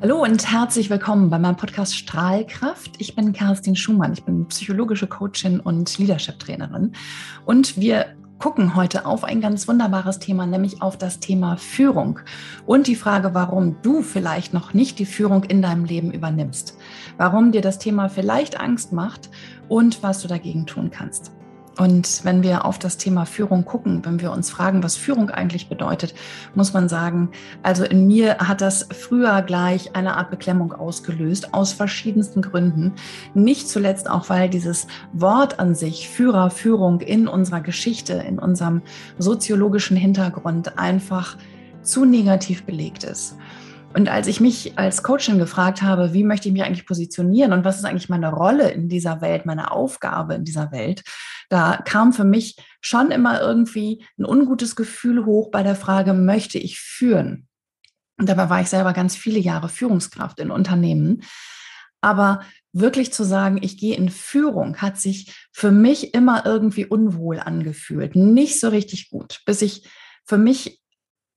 Hallo und herzlich willkommen bei meinem Podcast Strahlkraft. Ich bin Kerstin Schumann. Ich bin psychologische Coachin und Leadership-Trainerin. Und wir gucken heute auf ein ganz wunderbares Thema, nämlich auf das Thema Führung und die Frage, warum du vielleicht noch nicht die Führung in deinem Leben übernimmst, warum dir das Thema vielleicht Angst macht und was du dagegen tun kannst. Und wenn wir auf das Thema Führung gucken, wenn wir uns fragen, was Führung eigentlich bedeutet, muss man sagen, also in mir hat das früher gleich eine Art Beklemmung ausgelöst, aus verschiedensten Gründen. Nicht zuletzt auch, weil dieses Wort an sich, Führer, Führung in unserer Geschichte, in unserem soziologischen Hintergrund einfach zu negativ belegt ist. Und als ich mich als Coachin gefragt habe, wie möchte ich mich eigentlich positionieren und was ist eigentlich meine Rolle in dieser Welt, meine Aufgabe in dieser Welt, da kam für mich schon immer irgendwie ein ungutes Gefühl hoch bei der Frage, möchte ich führen? Und dabei war ich selber ganz viele Jahre Führungskraft in Unternehmen. Aber wirklich zu sagen, ich gehe in Führung, hat sich für mich immer irgendwie unwohl angefühlt. Nicht so richtig gut, bis ich für mich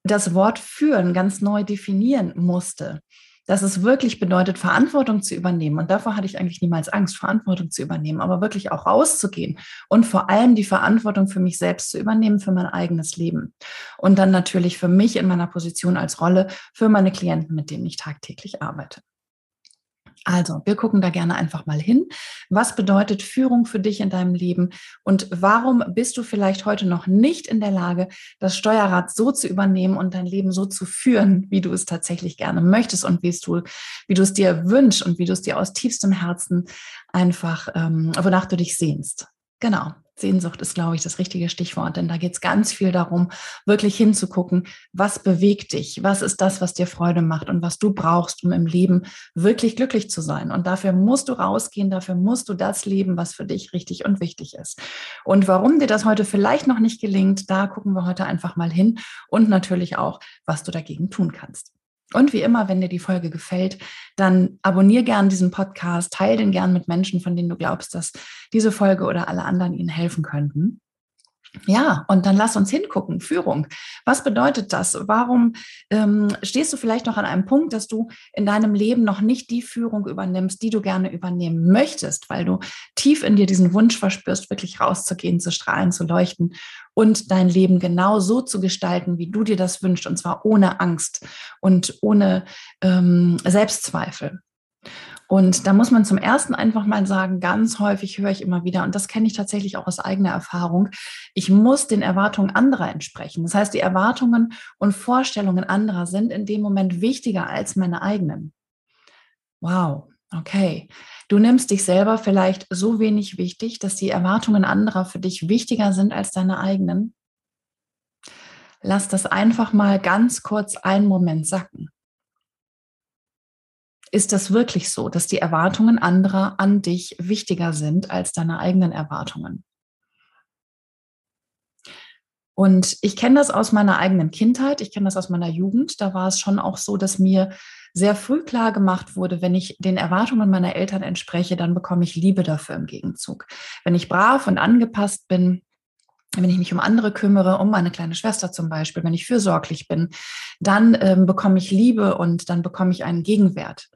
das Wort führen ganz neu definieren musste. Dass es wirklich bedeutet, Verantwortung zu übernehmen. Und davor hatte ich eigentlich niemals Angst, Verantwortung zu übernehmen, aber wirklich auch rauszugehen und vor allem die Verantwortung für mich selbst zu übernehmen, für mein eigenes Leben. Und dann natürlich für mich in meiner Position als Rolle, für meine Klienten, mit denen ich tagtäglich arbeite. Also, wir gucken da gerne einfach mal hin. Was bedeutet Führung für dich in deinem Leben und warum bist du vielleicht heute noch nicht in der Lage, das Steuerrad so zu übernehmen und dein Leben so zu führen, wie du es tatsächlich gerne möchtest und wie du, wie du es dir wünschst und wie du es dir aus tiefstem Herzen einfach, ähm, wonach du dich sehnst. Genau. Sehnsucht ist, glaube ich, das richtige Stichwort, denn da geht es ganz viel darum, wirklich hinzugucken, was bewegt dich, was ist das, was dir Freude macht und was du brauchst, um im Leben wirklich glücklich zu sein. Und dafür musst du rausgehen, dafür musst du das leben, was für dich richtig und wichtig ist. Und warum dir das heute vielleicht noch nicht gelingt, da gucken wir heute einfach mal hin und natürlich auch, was du dagegen tun kannst. Und wie immer, wenn dir die Folge gefällt, dann abonnier gern diesen Podcast, teile den gern mit Menschen, von denen du glaubst, dass diese Folge oder alle anderen ihnen helfen könnten. Ja, und dann lass uns hingucken. Führung. Was bedeutet das? Warum ähm, stehst du vielleicht noch an einem Punkt, dass du in deinem Leben noch nicht die Führung übernimmst, die du gerne übernehmen möchtest, weil du tief in dir diesen Wunsch verspürst, wirklich rauszugehen, zu strahlen, zu leuchten und dein Leben genau so zu gestalten, wie du dir das wünschst, und zwar ohne Angst und ohne ähm, Selbstzweifel. Und da muss man zum ersten einfach mal sagen, ganz häufig höre ich immer wieder, und das kenne ich tatsächlich auch aus eigener Erfahrung, ich muss den Erwartungen anderer entsprechen. Das heißt, die Erwartungen und Vorstellungen anderer sind in dem Moment wichtiger als meine eigenen. Wow, okay. Du nimmst dich selber vielleicht so wenig wichtig, dass die Erwartungen anderer für dich wichtiger sind als deine eigenen. Lass das einfach mal ganz kurz einen Moment sacken. Ist das wirklich so, dass die Erwartungen anderer an dich wichtiger sind als deine eigenen Erwartungen? Und ich kenne das aus meiner eigenen Kindheit, ich kenne das aus meiner Jugend. Da war es schon auch so, dass mir sehr früh klar gemacht wurde, wenn ich den Erwartungen meiner Eltern entspreche, dann bekomme ich Liebe dafür im Gegenzug. Wenn ich brav und angepasst bin, wenn ich mich um andere kümmere, um meine kleine Schwester zum Beispiel, wenn ich fürsorglich bin, dann ähm, bekomme ich Liebe und dann bekomme ich einen Gegenwert.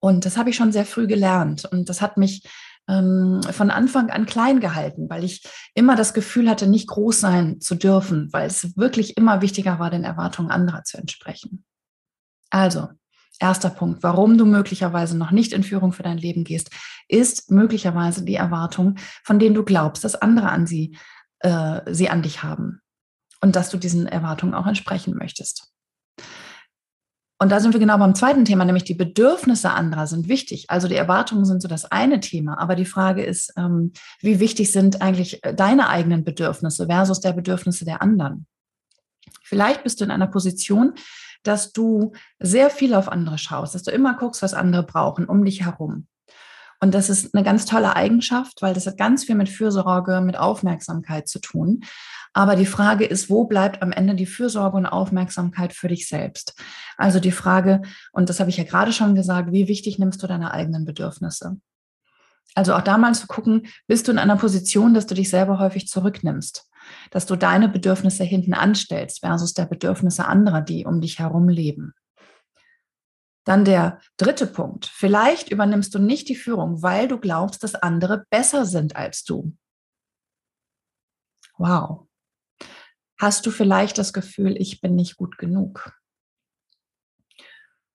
Und das habe ich schon sehr früh gelernt. Und das hat mich ähm, von Anfang an klein gehalten, weil ich immer das Gefühl hatte, nicht groß sein zu dürfen, weil es wirklich immer wichtiger war, den Erwartungen anderer zu entsprechen. Also, erster Punkt, warum du möglicherweise noch nicht in Führung für dein Leben gehst, ist möglicherweise die Erwartung, von denen du glaubst, dass andere an sie, äh, sie an dich haben und dass du diesen Erwartungen auch entsprechen möchtest. Und da sind wir genau beim zweiten Thema, nämlich die Bedürfnisse anderer sind wichtig. Also die Erwartungen sind so das eine Thema, aber die Frage ist, ähm, wie wichtig sind eigentlich äh, deine eigenen Bedürfnisse versus der Bedürfnisse der anderen? Vielleicht bist du in einer Position, dass du sehr viel auf andere schaust, dass du immer guckst, was andere brauchen um dich herum. Und das ist eine ganz tolle Eigenschaft, weil das hat ganz viel mit Fürsorge, mit Aufmerksamkeit zu tun. Aber die Frage ist, wo bleibt am Ende die Fürsorge und Aufmerksamkeit für dich selbst? Also die Frage, und das habe ich ja gerade schon gesagt, wie wichtig nimmst du deine eigenen Bedürfnisse? Also auch da mal zu gucken, bist du in einer Position, dass du dich selber häufig zurücknimmst, dass du deine Bedürfnisse hinten anstellst versus der Bedürfnisse anderer, die um dich herum leben. Dann der dritte Punkt. Vielleicht übernimmst du nicht die Führung, weil du glaubst, dass andere besser sind als du. Wow. Hast du vielleicht das Gefühl, ich bin nicht gut genug?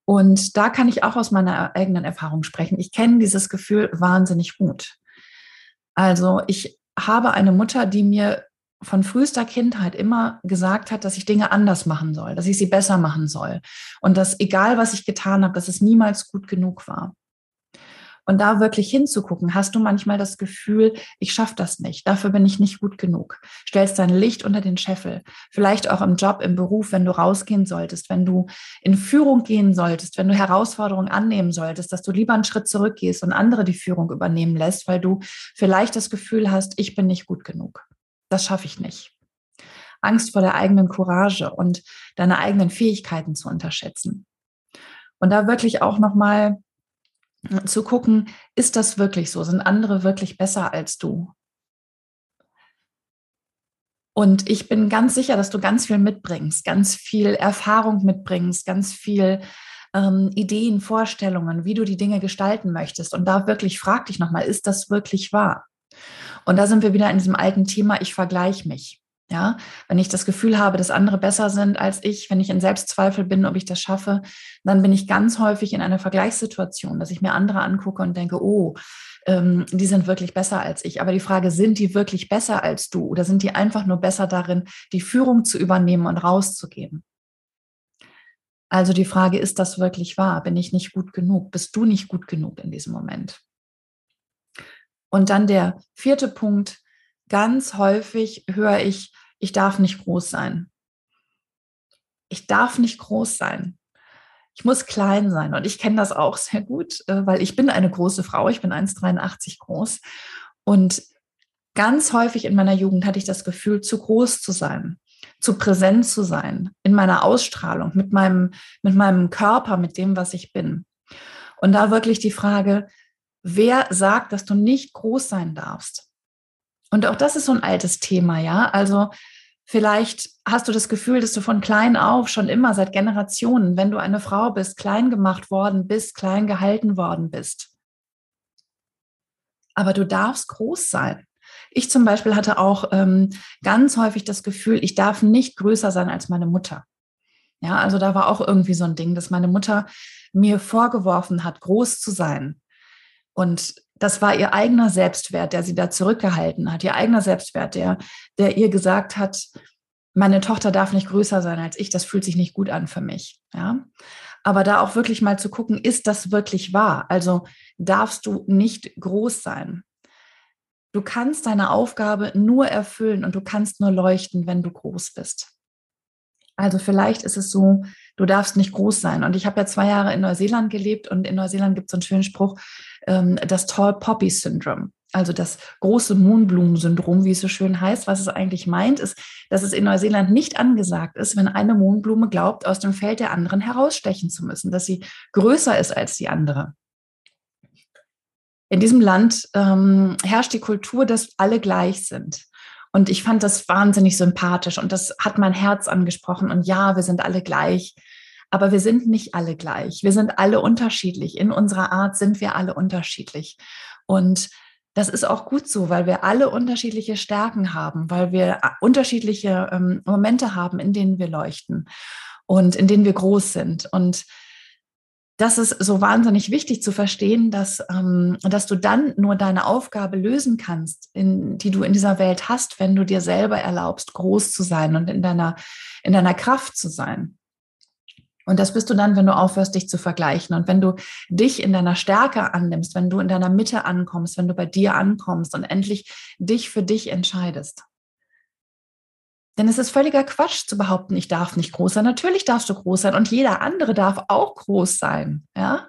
Und da kann ich auch aus meiner eigenen Erfahrung sprechen. Ich kenne dieses Gefühl wahnsinnig gut. Also ich habe eine Mutter, die mir von frühester Kindheit immer gesagt hat, dass ich Dinge anders machen soll, dass ich sie besser machen soll und dass egal was ich getan habe, dass es niemals gut genug war. Und da wirklich hinzugucken, hast du manchmal das Gefühl, ich schaffe das nicht, dafür bin ich nicht gut genug. Stellst dein Licht unter den Scheffel, vielleicht auch im Job, im Beruf, wenn du rausgehen solltest, wenn du in Führung gehen solltest, wenn du Herausforderungen annehmen solltest, dass du lieber einen Schritt zurückgehst und andere die Führung übernehmen lässt, weil du vielleicht das Gefühl hast, ich bin nicht gut genug. Das schaffe ich nicht. Angst vor der eigenen Courage und deine eigenen Fähigkeiten zu unterschätzen. Und da wirklich auch nochmal zu gucken, ist das wirklich so? Sind andere wirklich besser als du? Und ich bin ganz sicher, dass du ganz viel mitbringst, ganz viel Erfahrung mitbringst, ganz viel ähm, Ideen, Vorstellungen, wie du die Dinge gestalten möchtest. Und da wirklich frag dich nochmal, ist das wirklich wahr? Und da sind wir wieder in diesem alten Thema, ich vergleiche mich. Ja, wenn ich das Gefühl habe, dass andere besser sind als ich, wenn ich in Selbstzweifel bin, ob ich das schaffe, dann bin ich ganz häufig in einer Vergleichssituation, dass ich mir andere angucke und denke, oh, ähm, die sind wirklich besser als ich. Aber die Frage, sind die wirklich besser als du oder sind die einfach nur besser darin, die Führung zu übernehmen und rauszugeben? Also die Frage, ist das wirklich wahr? Bin ich nicht gut genug? Bist du nicht gut genug in diesem Moment? Und dann der vierte Punkt, ganz häufig höre ich, ich darf nicht groß sein. Ich darf nicht groß sein. Ich muss klein sein. Und ich kenne das auch sehr gut, äh, weil ich bin eine große Frau. Ich bin 1,83 groß. Und ganz häufig in meiner Jugend hatte ich das Gefühl, zu groß zu sein, zu präsent zu sein, in meiner Ausstrahlung, mit meinem, mit meinem Körper, mit dem, was ich bin. Und da wirklich die Frage, wer sagt, dass du nicht groß sein darfst? Und auch das ist so ein altes Thema, ja. Also vielleicht hast du das Gefühl, dass du von klein auf schon immer seit Generationen, wenn du eine Frau bist, klein gemacht worden bist, klein gehalten worden bist. Aber du darfst groß sein. Ich zum Beispiel hatte auch ähm, ganz häufig das Gefühl, ich darf nicht größer sein als meine Mutter. Ja, also da war auch irgendwie so ein Ding, dass meine Mutter mir vorgeworfen hat, groß zu sein. Und das war ihr eigener Selbstwert, der sie da zurückgehalten hat, ihr eigener Selbstwert, der, der ihr gesagt hat, meine Tochter darf nicht größer sein als ich, das fühlt sich nicht gut an für mich. Ja? Aber da auch wirklich mal zu gucken, ist das wirklich wahr? Also darfst du nicht groß sein. Du kannst deine Aufgabe nur erfüllen und du kannst nur leuchten, wenn du groß bist. Also vielleicht ist es so, du darfst nicht groß sein. Und ich habe ja zwei Jahre in Neuseeland gelebt und in Neuseeland gibt es so einen schönen Spruch, das Tall Poppy Syndrome. Also das große Mohnblumen-Syndrom, wie es so schön heißt. Was es eigentlich meint, ist, dass es in Neuseeland nicht angesagt ist, wenn eine Mohnblume glaubt, aus dem Feld der anderen herausstechen zu müssen, dass sie größer ist als die andere. In diesem Land ähm, herrscht die Kultur, dass alle gleich sind. Und ich fand das wahnsinnig sympathisch und das hat mein Herz angesprochen. Und ja, wir sind alle gleich. Aber wir sind nicht alle gleich. Wir sind alle unterschiedlich. In unserer Art sind wir alle unterschiedlich. Und das ist auch gut so, weil wir alle unterschiedliche Stärken haben, weil wir äh, unterschiedliche ähm, Momente haben, in denen wir leuchten und in denen wir groß sind. Und das ist so wahnsinnig wichtig zu verstehen, dass, ähm, dass du dann nur deine Aufgabe lösen kannst, in, die du in dieser Welt hast, wenn du dir selber erlaubst, groß zu sein und in deiner, in deiner Kraft zu sein. Und das bist du dann, wenn du aufhörst, dich zu vergleichen und wenn du dich in deiner Stärke annimmst, wenn du in deiner Mitte ankommst, wenn du bei dir ankommst und endlich dich für dich entscheidest. Denn es ist völliger Quatsch zu behaupten, ich darf nicht groß sein. Natürlich darfst du groß sein und jeder andere darf auch groß sein. Ja?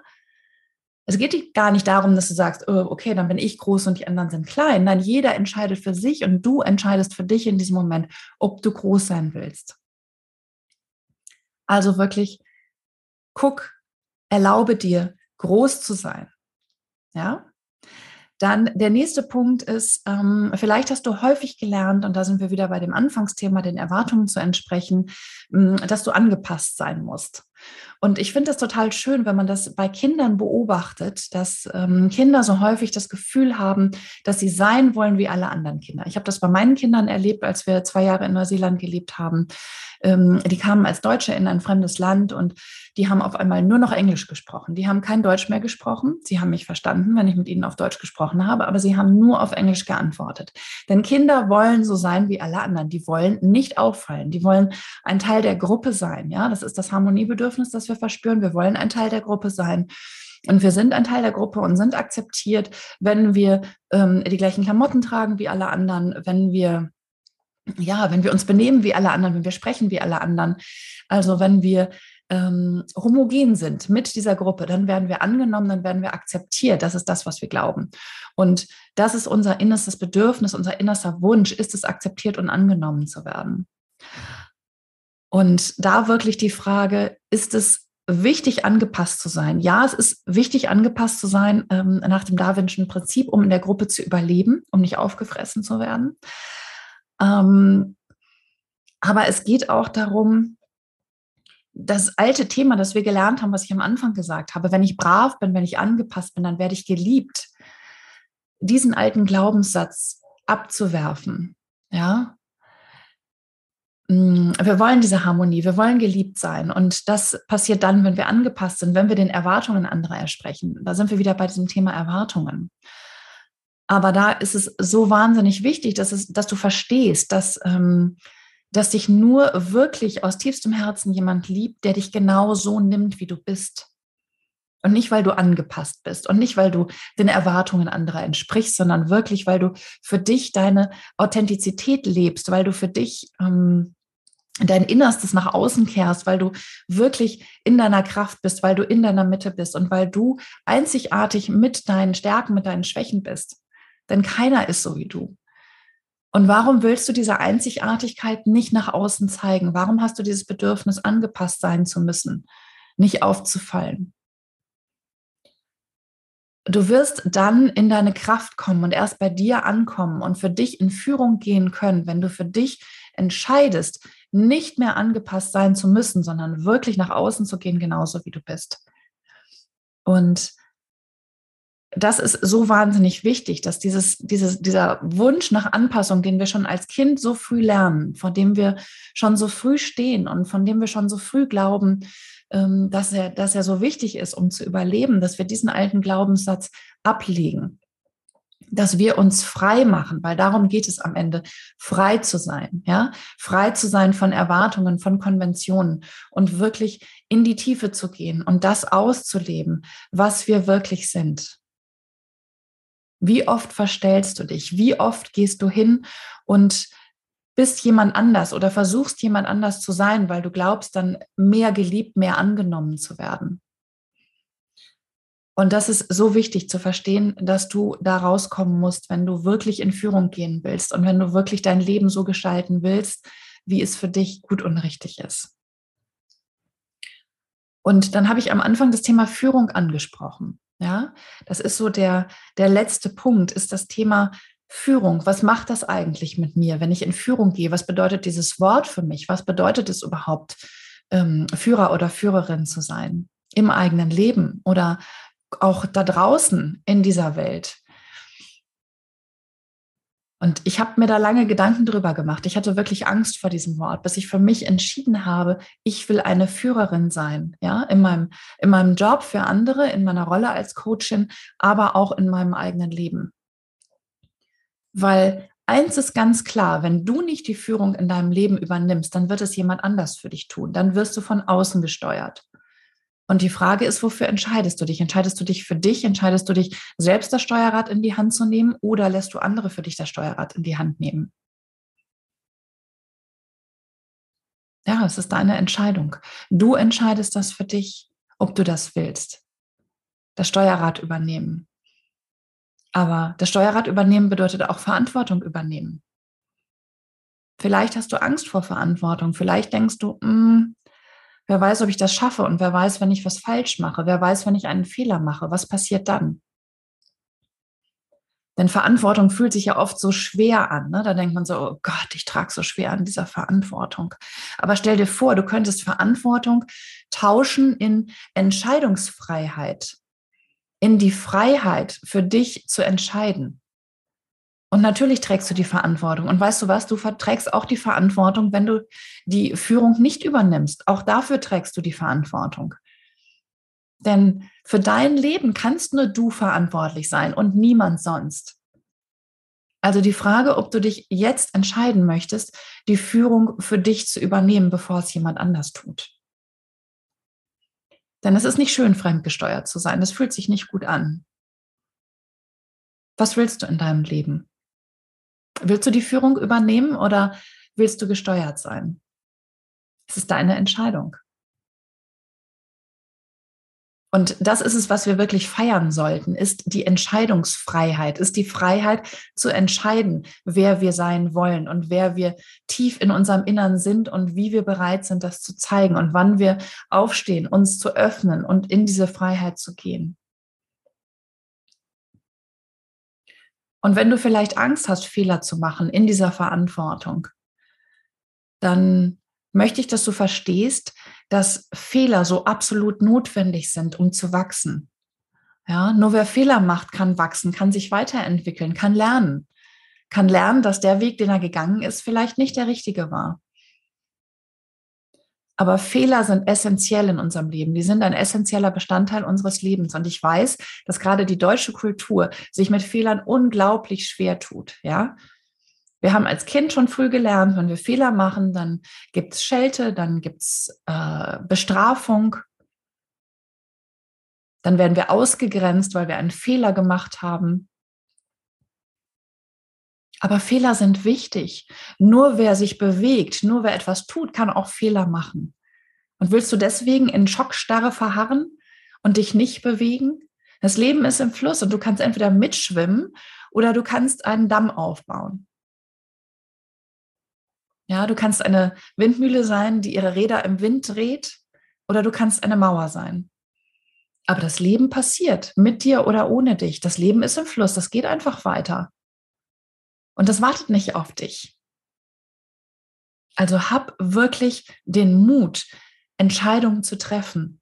Es geht gar nicht darum, dass du sagst, oh, okay, dann bin ich groß und die anderen sind klein. Nein, jeder entscheidet für sich und du entscheidest für dich in diesem Moment, ob du groß sein willst. Also wirklich guck, erlaube dir, groß zu sein. Ja? Dann der nächste Punkt ist, ähm, vielleicht hast du häufig gelernt, und da sind wir wieder bei dem Anfangsthema, den Erwartungen zu entsprechen, ähm, dass du angepasst sein musst. Und ich finde es total schön, wenn man das bei Kindern beobachtet, dass ähm, Kinder so häufig das Gefühl haben, dass sie sein wollen wie alle anderen Kinder. Ich habe das bei meinen Kindern erlebt, als wir zwei Jahre in Neuseeland gelebt haben. Ähm, die kamen als Deutsche in ein fremdes Land und die haben auf einmal nur noch Englisch gesprochen. Die haben kein Deutsch mehr gesprochen. Sie haben mich verstanden, wenn ich mit ihnen auf Deutsch gesprochen habe, aber sie haben nur auf Englisch geantwortet. Denn Kinder wollen so sein wie alle anderen. Die wollen nicht auffallen. Die wollen ein Teil der Gruppe sein. Ja, das ist das Harmoniebedürfnis, das wir verspüren. Wir wollen ein Teil der Gruppe sein. Und wir sind ein Teil der Gruppe und sind akzeptiert, wenn wir ähm, die gleichen Klamotten tragen wie alle anderen, wenn wir ja, wenn wir uns benehmen wie alle anderen, wenn wir sprechen wie alle anderen, also wenn wir ähm, homogen sind mit dieser Gruppe, dann werden wir angenommen, dann werden wir akzeptiert. Das ist das, was wir glauben. Und das ist unser innerstes Bedürfnis, unser innerster Wunsch, ist es akzeptiert und angenommen zu werden. Und da wirklich die Frage, ist es wichtig angepasst zu sein? Ja, es ist wichtig angepasst zu sein ähm, nach dem Darwinschen Prinzip, um in der Gruppe zu überleben, um nicht aufgefressen zu werden. Ähm, aber es geht auch darum, das alte Thema, das wir gelernt haben, was ich am Anfang gesagt habe, wenn ich brav bin, wenn ich angepasst bin, dann werde ich geliebt. Diesen alten Glaubenssatz abzuwerfen, ja. Mm, wir wollen diese Harmonie, wir wollen geliebt sein. Und das passiert dann, wenn wir angepasst sind, wenn wir den Erwartungen anderer ersprechen. Da sind wir wieder bei diesem Thema Erwartungen. Aber da ist es so wahnsinnig wichtig, dass, es, dass du verstehst, dass ähm, dass dich nur wirklich aus tiefstem Herzen jemand liebt, der dich genau so nimmt, wie du bist. Und nicht, weil du angepasst bist und nicht, weil du den Erwartungen anderer entsprichst, sondern wirklich, weil du für dich deine Authentizität lebst, weil du für dich ähm, dein Innerstes nach außen kehrst, weil du wirklich in deiner Kraft bist, weil du in deiner Mitte bist und weil du einzigartig mit deinen Stärken, mit deinen Schwächen bist. Denn keiner ist so wie du. Und warum willst du diese Einzigartigkeit nicht nach außen zeigen? Warum hast du dieses Bedürfnis, angepasst sein zu müssen, nicht aufzufallen? Du wirst dann in deine Kraft kommen und erst bei dir ankommen und für dich in Führung gehen können, wenn du für dich entscheidest, nicht mehr angepasst sein zu müssen, sondern wirklich nach außen zu gehen, genauso wie du bist. Und das ist so wahnsinnig wichtig, dass dieses, dieses, dieser Wunsch nach Anpassung, den wir schon als Kind so früh lernen, vor dem wir schon so früh stehen und von dem wir schon so früh glauben, ähm, dass er, dass er so wichtig ist, um zu überleben, dass wir diesen alten Glaubenssatz ablegen, dass wir uns frei machen, weil darum geht es am Ende, frei zu sein, ja, frei zu sein von Erwartungen, von Konventionen und wirklich in die Tiefe zu gehen und das auszuleben, was wir wirklich sind. Wie oft verstellst du dich? Wie oft gehst du hin und bist jemand anders oder versuchst jemand anders zu sein, weil du glaubst, dann mehr geliebt, mehr angenommen zu werden? Und das ist so wichtig zu verstehen, dass du da rauskommen musst, wenn du wirklich in Führung gehen willst und wenn du wirklich dein Leben so gestalten willst, wie es für dich gut und richtig ist. Und dann habe ich am Anfang das Thema Führung angesprochen. Ja, das ist so der, der letzte Punkt, ist das Thema Führung. Was macht das eigentlich mit mir, wenn ich in Führung gehe? Was bedeutet dieses Wort für mich? Was bedeutet es überhaupt, ähm, Führer oder Führerin zu sein? Im eigenen Leben oder auch da draußen in dieser Welt? Und ich habe mir da lange Gedanken drüber gemacht. Ich hatte wirklich Angst vor diesem Wort, bis ich für mich entschieden habe, ich will eine Führerin sein, ja, in meinem, in meinem Job für andere, in meiner Rolle als Coachin, aber auch in meinem eigenen Leben. Weil eins ist ganz klar, wenn du nicht die Führung in deinem Leben übernimmst, dann wird es jemand anders für dich tun. Dann wirst du von außen gesteuert. Und die Frage ist, wofür entscheidest du dich? Entscheidest du dich für dich? Entscheidest du dich, selbst das Steuerrad in die Hand zu nehmen oder lässt du andere für dich das Steuerrad in die Hand nehmen? Ja, es ist deine Entscheidung. Du entscheidest das für dich, ob du das willst. Das Steuerrad übernehmen. Aber das Steuerrad übernehmen bedeutet auch Verantwortung übernehmen. Vielleicht hast du Angst vor Verantwortung. Vielleicht denkst du, mh, hm, Wer weiß, ob ich das schaffe und wer weiß, wenn ich was falsch mache. Wer weiß, wenn ich einen Fehler mache. Was passiert dann? Denn Verantwortung fühlt sich ja oft so schwer an. Ne? Da denkt man so, oh Gott, ich trage so schwer an dieser Verantwortung. Aber stell dir vor, du könntest Verantwortung tauschen in Entscheidungsfreiheit, in die Freiheit für dich zu entscheiden. Und natürlich trägst du die Verantwortung. Und weißt du was, du trägst auch die Verantwortung, wenn du die Führung nicht übernimmst. Auch dafür trägst du die Verantwortung. Denn für dein Leben kannst nur du verantwortlich sein und niemand sonst. Also die Frage, ob du dich jetzt entscheiden möchtest, die Führung für dich zu übernehmen, bevor es jemand anders tut. Denn es ist nicht schön, fremdgesteuert zu sein. Das fühlt sich nicht gut an. Was willst du in deinem Leben? Willst du die Führung übernehmen oder willst du gesteuert sein? Es ist deine Entscheidung. Und das ist es, was wir wirklich feiern sollten, ist die Entscheidungsfreiheit, ist die Freiheit zu entscheiden, wer wir sein wollen und wer wir tief in unserem Innern sind und wie wir bereit sind, das zu zeigen und wann wir aufstehen, uns zu öffnen und in diese Freiheit zu gehen. Und wenn du vielleicht Angst hast, Fehler zu machen in dieser Verantwortung, dann möchte ich, dass du verstehst, dass Fehler so absolut notwendig sind, um zu wachsen. Ja, nur wer Fehler macht, kann wachsen, kann sich weiterentwickeln, kann lernen, kann lernen, dass der Weg, den er gegangen ist, vielleicht nicht der richtige war. Aber Fehler sind essentiell in unserem Leben. Die sind ein essentieller Bestandteil unseres Lebens. Und ich weiß, dass gerade die deutsche Kultur sich mit Fehlern unglaublich schwer tut. Ja, wir haben als Kind schon früh gelernt, wenn wir Fehler machen, dann gibt es Schelte, dann gibt es äh, Bestrafung. Dann werden wir ausgegrenzt, weil wir einen Fehler gemacht haben. Aber Fehler sind wichtig. Nur wer sich bewegt, nur wer etwas tut, kann auch Fehler machen. Und willst du deswegen in Schockstarre verharren und dich nicht bewegen? Das Leben ist im Fluss und du kannst entweder mitschwimmen oder du kannst einen Damm aufbauen. Ja, du kannst eine Windmühle sein, die ihre Räder im Wind dreht, oder du kannst eine Mauer sein. Aber das Leben passiert mit dir oder ohne dich. Das Leben ist im Fluss, das geht einfach weiter. Und das wartet nicht auf dich. Also hab wirklich den Mut, Entscheidungen zu treffen.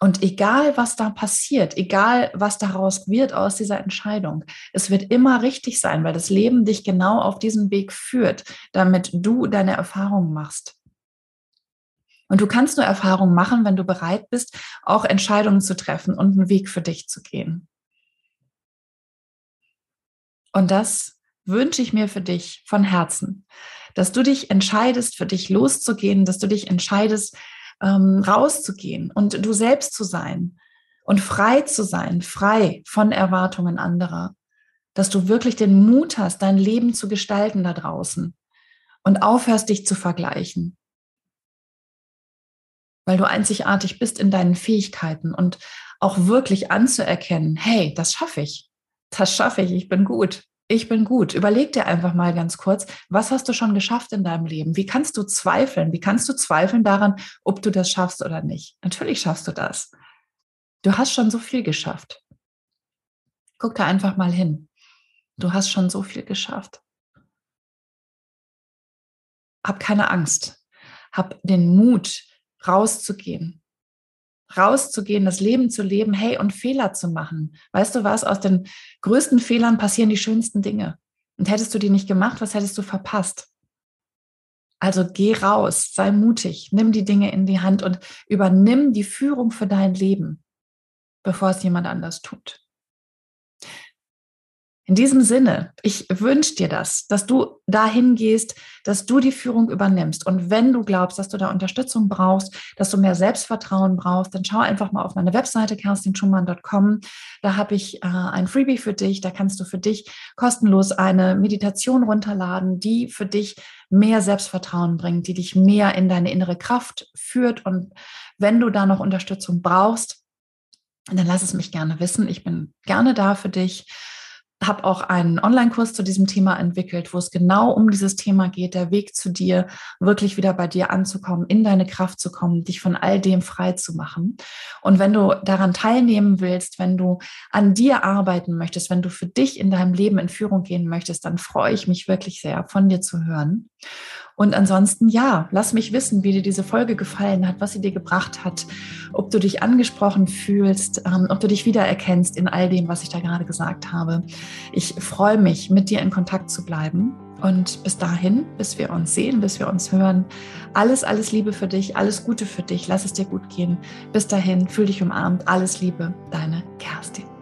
Und egal, was da passiert, egal, was daraus wird aus dieser Entscheidung, es wird immer richtig sein, weil das Leben dich genau auf diesen Weg führt, damit du deine Erfahrungen machst. Und du kannst nur Erfahrungen machen, wenn du bereit bist, auch Entscheidungen zu treffen und einen Weg für dich zu gehen. Und das wünsche ich mir für dich von Herzen, dass du dich entscheidest, für dich loszugehen, dass du dich entscheidest, ähm, rauszugehen und du selbst zu sein und frei zu sein, frei von Erwartungen anderer, dass du wirklich den Mut hast, dein Leben zu gestalten da draußen und aufhörst, dich zu vergleichen, weil du einzigartig bist in deinen Fähigkeiten und auch wirklich anzuerkennen, hey, das schaffe ich, das schaffe ich, ich bin gut ich bin gut. Überleg dir einfach mal ganz kurz, was hast du schon geschafft in deinem Leben? Wie kannst du zweifeln? Wie kannst du zweifeln daran, ob du das schaffst oder nicht? Natürlich schaffst du das. Du hast schon so viel geschafft. Guck da einfach mal hin. Du hast schon so viel geschafft. Hab keine Angst. Hab den Mut, rauszugehen, rauszugehen, das Leben zu leben, hey, und Fehler zu machen. Weißt du was? Aus den größten Fehlern passieren die schönsten Dinge. Und hättest du die nicht gemacht, was hättest du verpasst? Also geh raus, sei mutig, nimm die Dinge in die Hand und übernimm die Führung für dein Leben, bevor es jemand anders tut. In diesem Sinne, ich wünsche dir das, dass du dahin gehst, dass du die Führung übernimmst. Und wenn du glaubst, dass du da Unterstützung brauchst, dass du mehr Selbstvertrauen brauchst, dann schau einfach mal auf meine Webseite kerstinschumann.com. Da habe ich äh, ein Freebie für dich. Da kannst du für dich kostenlos eine Meditation runterladen, die für dich mehr Selbstvertrauen bringt, die dich mehr in deine innere Kraft führt. Und wenn du da noch Unterstützung brauchst, dann lass es mich gerne wissen. Ich bin gerne da für dich. Habe auch einen Online-Kurs zu diesem Thema entwickelt, wo es genau um dieses Thema geht, der Weg zu dir, wirklich wieder bei dir anzukommen, in deine Kraft zu kommen, dich von all dem frei zu machen. Und wenn du daran teilnehmen willst, wenn du an dir arbeiten möchtest, wenn du für dich in deinem Leben in Führung gehen möchtest, dann freue ich mich wirklich sehr, von dir zu hören. Und ansonsten, ja, lass mich wissen, wie dir diese Folge gefallen hat, was sie dir gebracht hat, ob du dich angesprochen fühlst, ähm, ob du dich wiedererkennst in all dem, was ich da gerade gesagt habe. Ich freue mich, mit dir in Kontakt zu bleiben. Und bis dahin, bis wir uns sehen, bis wir uns hören, alles, alles Liebe für dich, alles Gute für dich, lass es dir gut gehen. Bis dahin, fühl dich umarmt, alles Liebe, deine Kerstin.